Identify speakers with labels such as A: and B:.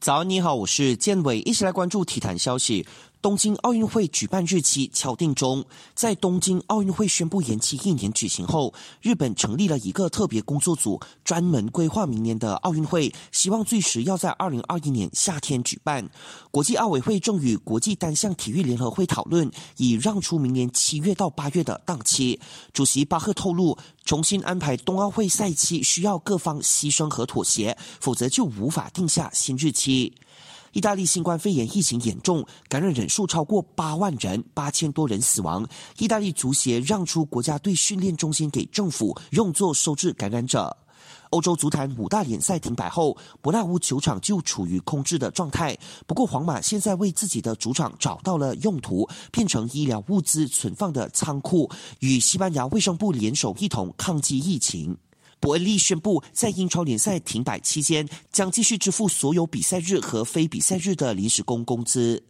A: 早，你好，我是建伟，一起来关注体坛消息。东京奥运会举办日期敲定中，在东京奥运会宣布延期一年举行后，日本成立了一个特别工作组，专门规划明年的奥运会，希望最迟要在二零二一年夏天举办。国际奥委会正与国际单项体育联合会讨论，以让出明年七月到八月的档期。主席巴赫透露，重新安排冬奥会赛期需要各方牺牲和妥协，否则就无法定下新日期。意大利新冠肺炎疫情严重，感染人数超过八万人，八千多人死亡。意大利足协让出国家队训练中心给政府用作收治感染者。欧洲足坛五大联赛停摆后，伯纳乌球场就处于空置的状态。不过，皇马现在为自己的主场找到了用途，变成医疗物资存放的仓库，与西班牙卫生部联手一同抗击疫情。伯恩利宣布，在英超联赛停摆期间，将继续支付所有比赛日和非比赛日的临时工工资。